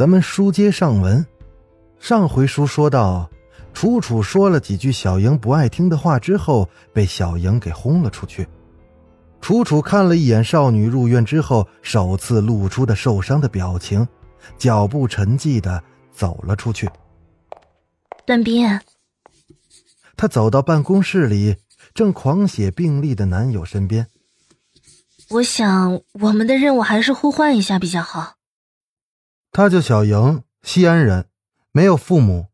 咱们书接上文，上回书说到，楚楚说了几句小莹不爱听的话之后，被小莹给轰了出去。楚楚看了一眼少女入院之后首次露出的受伤的表情，脚步沉寂的走了出去。段斌，她走到办公室里，正狂写病历的男友身边。我想我们的任务还是互换一下比较好。她叫小莹，西安人，没有父母，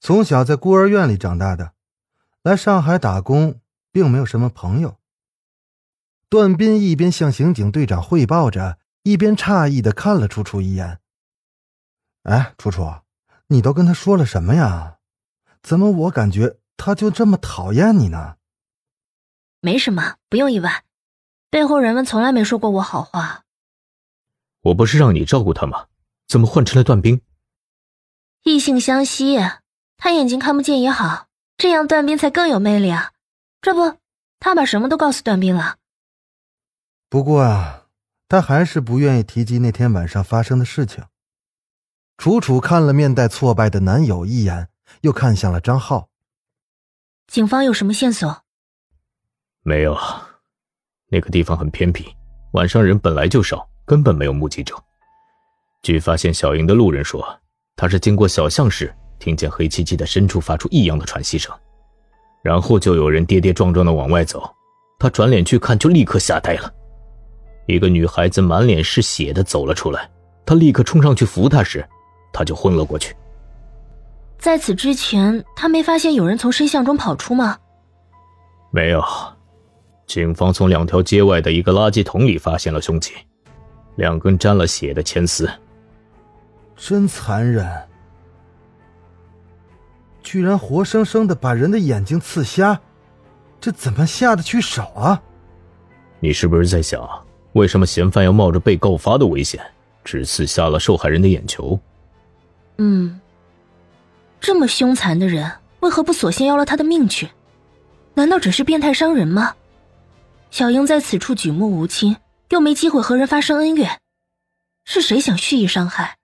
从小在孤儿院里长大的，来上海打工，并没有什么朋友。段斌一边向刑警队长汇报着，一边诧异的看了楚楚一眼。哎，楚楚，你都跟他说了什么呀？怎么我感觉他就这么讨厌你呢？没什么，不用意外，背后人们从来没说过我好话。我不是让你照顾他吗？怎么换成了段冰？异性相吸，他眼睛看不见也好，这样段冰才更有魅力啊！这不，他把什么都告诉段冰了。不过啊，他还是不愿意提及那天晚上发生的事情。楚楚看了面带挫败的男友一眼，又看向了张浩。警方有什么线索？没有，那个地方很偏僻，晚上人本来就少，根本没有目击者。据发现小莹的路人说，他是经过小巷时，听见黑漆漆的深处发出异样的喘息声，然后就有人跌跌撞撞的往外走，他转脸去看，就立刻吓呆了。一个女孩子满脸是血的走了出来，他立刻冲上去扶她时，她就昏了过去。在此之前，他没发现有人从深巷中跑出吗？没有，警方从两条街外的一个垃圾桶里发现了凶器，两根沾了血的铅丝。真残忍！居然活生生的把人的眼睛刺瞎，这怎么下得去手啊？你是不是在想，为什么嫌犯要冒着被告发的危险，只刺瞎了受害人的眼球？嗯，这么凶残的人，为何不索性要了他的命去？难道只是变态伤人吗？小英在此处举目无亲，又没机会和人发生恩怨，是谁想蓄意伤害？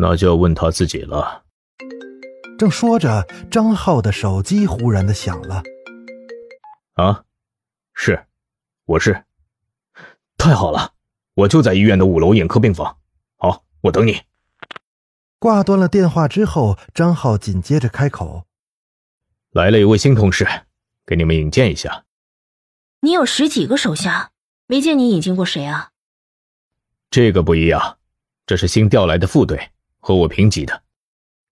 那就要问他自己了。正说着，张浩的手机忽然的响了。啊，是，我是。太好了，我就在医院的五楼眼科病房。好，我等你。挂断了电话之后，张浩紧接着开口：“来了一位新同事，给你们引荐一下。你有十几个手下，没见你引进过谁啊？这个不一样，这是新调来的副队。”和我平级的，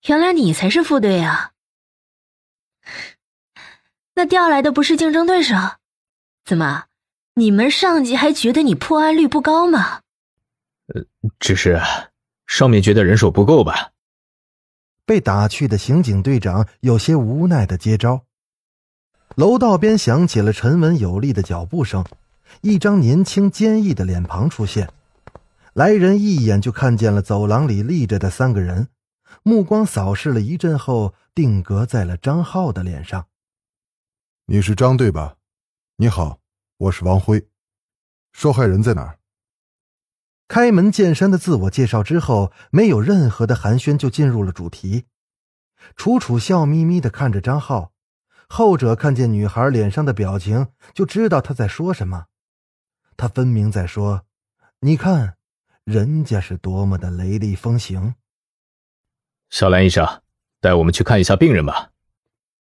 原来你才是副队啊！那调来的不是竞争对手？怎么，你们上级还觉得你破案率不高吗？呃，只是上面觉得人手不够吧。被打去的刑警队长有些无奈的接招。楼道边响起了沉稳有力的脚步声，一张年轻坚毅的脸庞出现。来人一眼就看见了走廊里立着的三个人，目光扫视了一阵后，定格在了张浩的脸上。你是张队吧？你好，我是王辉。受害人在哪儿？开门见山的自我介绍之后，没有任何的寒暄，就进入了主题。楚楚笑眯眯的看着张浩，后者看见女孩脸上的表情，就知道她在说什么。他分明在说：“你看。”人家是多么的雷厉风行。小兰医生，带我们去看一下病人吧。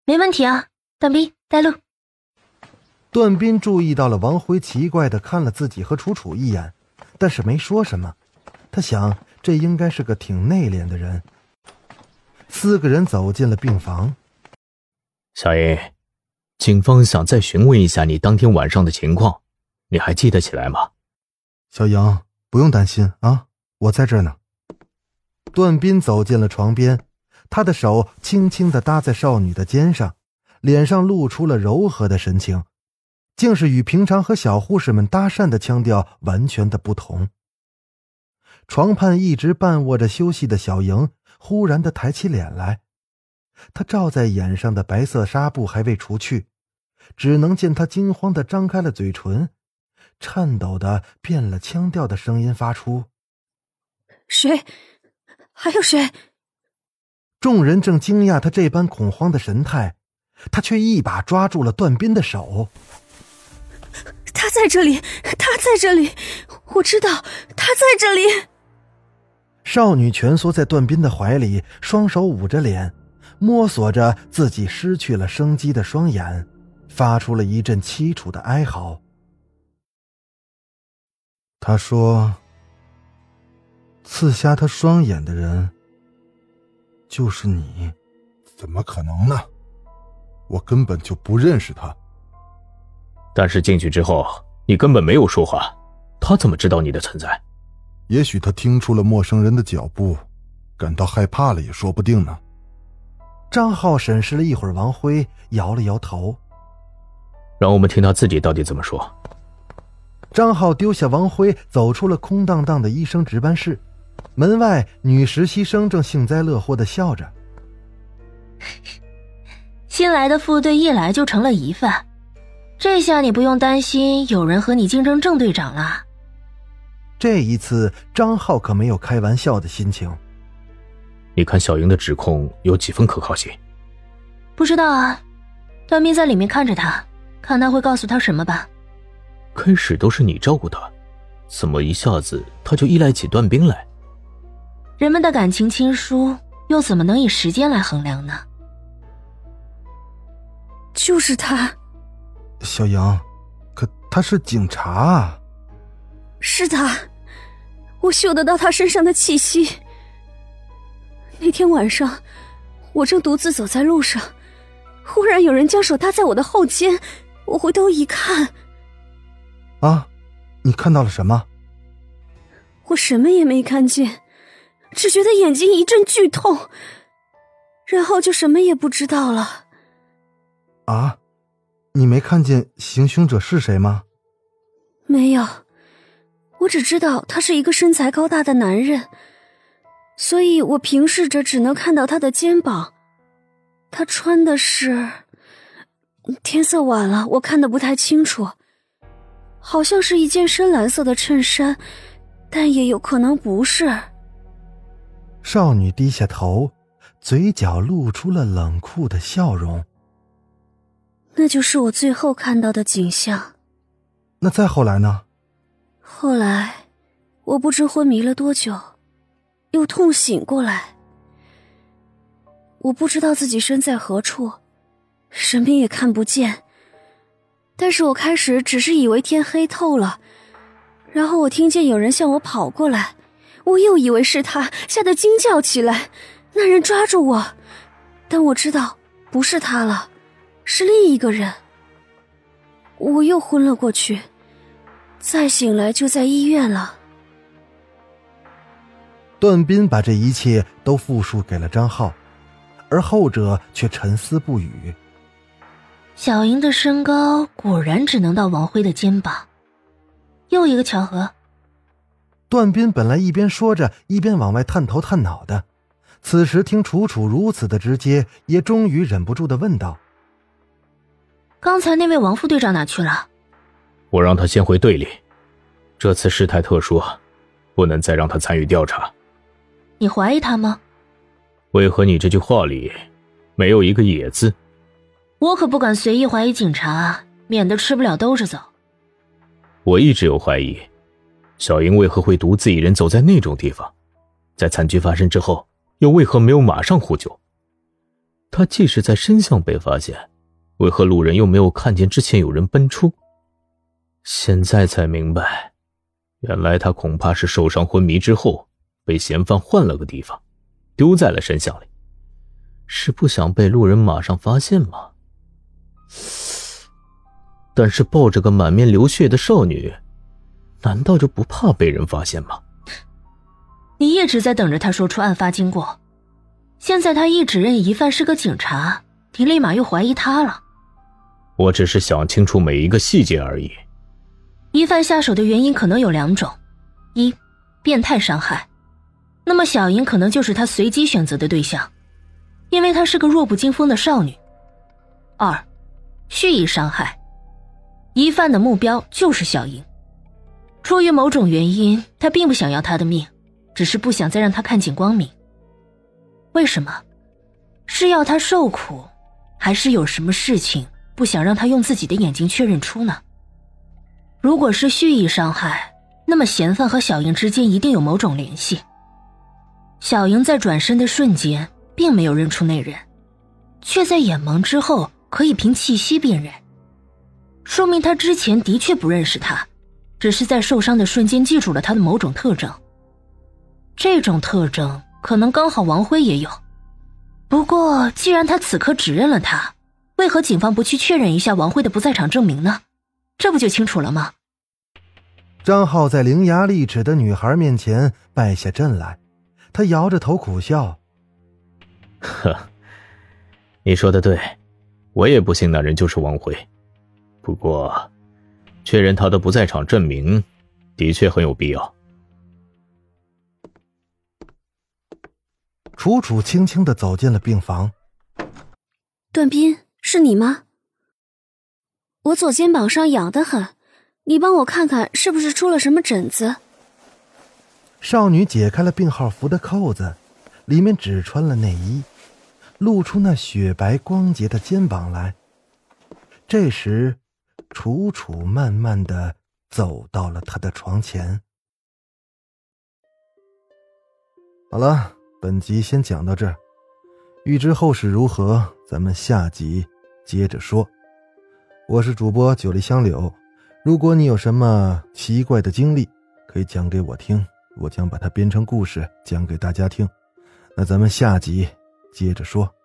没问题啊，段斌带路。段斌注意到了王辉奇怪的看了自己和楚楚一眼，但是没说什么。他想，这应该是个挺内敛的人。四个人走进了病房。小英，警方想再询问一下你当天晚上的情况，你还记得起来吗？小莹。不用担心啊，我在这呢。段斌走进了床边，他的手轻轻的搭在少女的肩上，脸上露出了柔和的神情，竟是与平常和小护士们搭讪的腔调完全的不同。床畔一直半卧着休息的小莹忽然的抬起脸来，她罩在眼上的白色纱布还未除去，只能见她惊慌的张开了嘴唇，颤抖的变了腔调的声音发出：“谁？还有谁？”众人正惊讶他这般恐慌的神态，他却一把抓住了段斌的手。他在这里，他在这里，我知道他在这里。少女蜷缩在段斌的怀里，双手捂着脸，摸索着自己失去了生机的双眼，发出了一阵凄楚的哀嚎。他说：“刺瞎他双眼的人，就是你。”怎么可能呢？我根本就不认识他。但是进去之后，你根本没有说话，他怎么知道你的存在？也许他听出了陌生人的脚步，感到害怕了也说不定呢。张浩审视了一会儿王辉，摇了摇头，让我们听他自己到底怎么说。张浩丢下王辉，走出了空荡荡的医生值班室。门外，女实习生正幸灾乐祸的笑着。新来的副队一来就成了疑犯，这下你不用担心有人和你竞争郑队长了。这一次，张浩可没有开玩笑的心情。你看小莹的指控有几分可靠性？不知道啊，段斌在里面看着他，看他会告诉他什么吧。开始都是你照顾他，怎么一下子他就依赖起段斌来？人们的感情亲疏，又怎么能以时间来衡量呢？就是他，小杨，可他是警察啊。是他，我嗅得到他身上的气息。那天晚上，我正独自走在路上，忽然有人将手搭在我的后肩，我回头一看，啊，你看到了什么？我什么也没看见，只觉得眼睛一阵剧痛，然后就什么也不知道了。啊，你没看见行凶者是谁吗？没有。我只知道他是一个身材高大的男人，所以我平视着只能看到他的肩膀。他穿的是……天色晚了，我看的不太清楚，好像是一件深蓝色的衬衫，但也有可能不是。少女低下头，嘴角露出了冷酷的笑容。那就是我最后看到的景象。那再后来呢？后来，我不知昏迷了多久，又痛醒过来。我不知道自己身在何处，什么也看不见。但是我开始只是以为天黑透了，然后我听见有人向我跑过来，我又以为是他，吓得惊叫起来。那人抓住我，但我知道不是他了，是另一个人。我又昏了过去。再醒来就在医院了。段斌把这一切都复述给了张浩，而后者却沉思不语。小莹的身高果然只能到王辉的肩膀，又一个巧合。段斌本来一边说着，一边往外探头探脑的，此时听楚楚如此的直接，也终于忍不住的问道：“刚才那位王副队长哪去了？”我让他先回队里，这次事态特殊，不能再让他参与调查。你怀疑他吗？为何你这句话里没有一个“也”字？我可不敢随意怀疑警察，免得吃不了兜着走。我一直有怀疑，小英为何会独自一人走在那种地方？在惨剧发生之后，又为何没有马上呼救？他即使在深巷被发现，为何路人又没有看见之前有人奔出？现在才明白，原来他恐怕是受伤昏迷之后，被嫌犯换了个地方，丢在了深巷里，是不想被路人马上发现吗？但是抱着个满面流血的少女，难道就不怕被人发现吗？你一直在等着他说出案发经过，现在他一指认疑犯是个警察，你立马又怀疑他了。我只是想清楚每一个细节而已。疑犯下手的原因可能有两种：一，变态伤害，那么小莹可能就是他随机选择的对象，因为她是个弱不禁风的少女；二，蓄意伤害，疑犯的目标就是小莹，出于某种原因，他并不想要她的命，只是不想再让她看见光明。为什么？是要她受苦，还是有什么事情不想让她用自己的眼睛确认出呢？如果是蓄意伤害，那么嫌犯和小莹之间一定有某种联系。小莹在转身的瞬间并没有认出那人，却在眼盲之后可以凭气息辨认，说明他之前的确不认识他，只是在受伤的瞬间记住了他的某种特征。这种特征可能刚好王辉也有。不过，既然他此刻指认了他，为何警方不去确认一下王辉的不在场证明呢？这不就清楚了吗？张浩在伶牙俐齿的女孩面前败下阵来，他摇着头苦笑：“ 呵，你说的对，我也不信那人就是王辉。不过，确认他的不在场证明，的确很有必要。”楚楚轻轻的走进了病房。段斌，是你吗？我左肩膀上痒得很，你帮我看看是不是出了什么疹子。少女解开了病号服的扣子，里面只穿了内衣，露出那雪白光洁的肩膀来。这时，楚楚慢慢的走到了他的床前。好了，本集先讲到这儿，欲知后事如何，咱们下集接着说。我是主播九黎香柳，如果你有什么奇怪的经历，可以讲给我听，我将把它编成故事讲给大家听。那咱们下集接着说。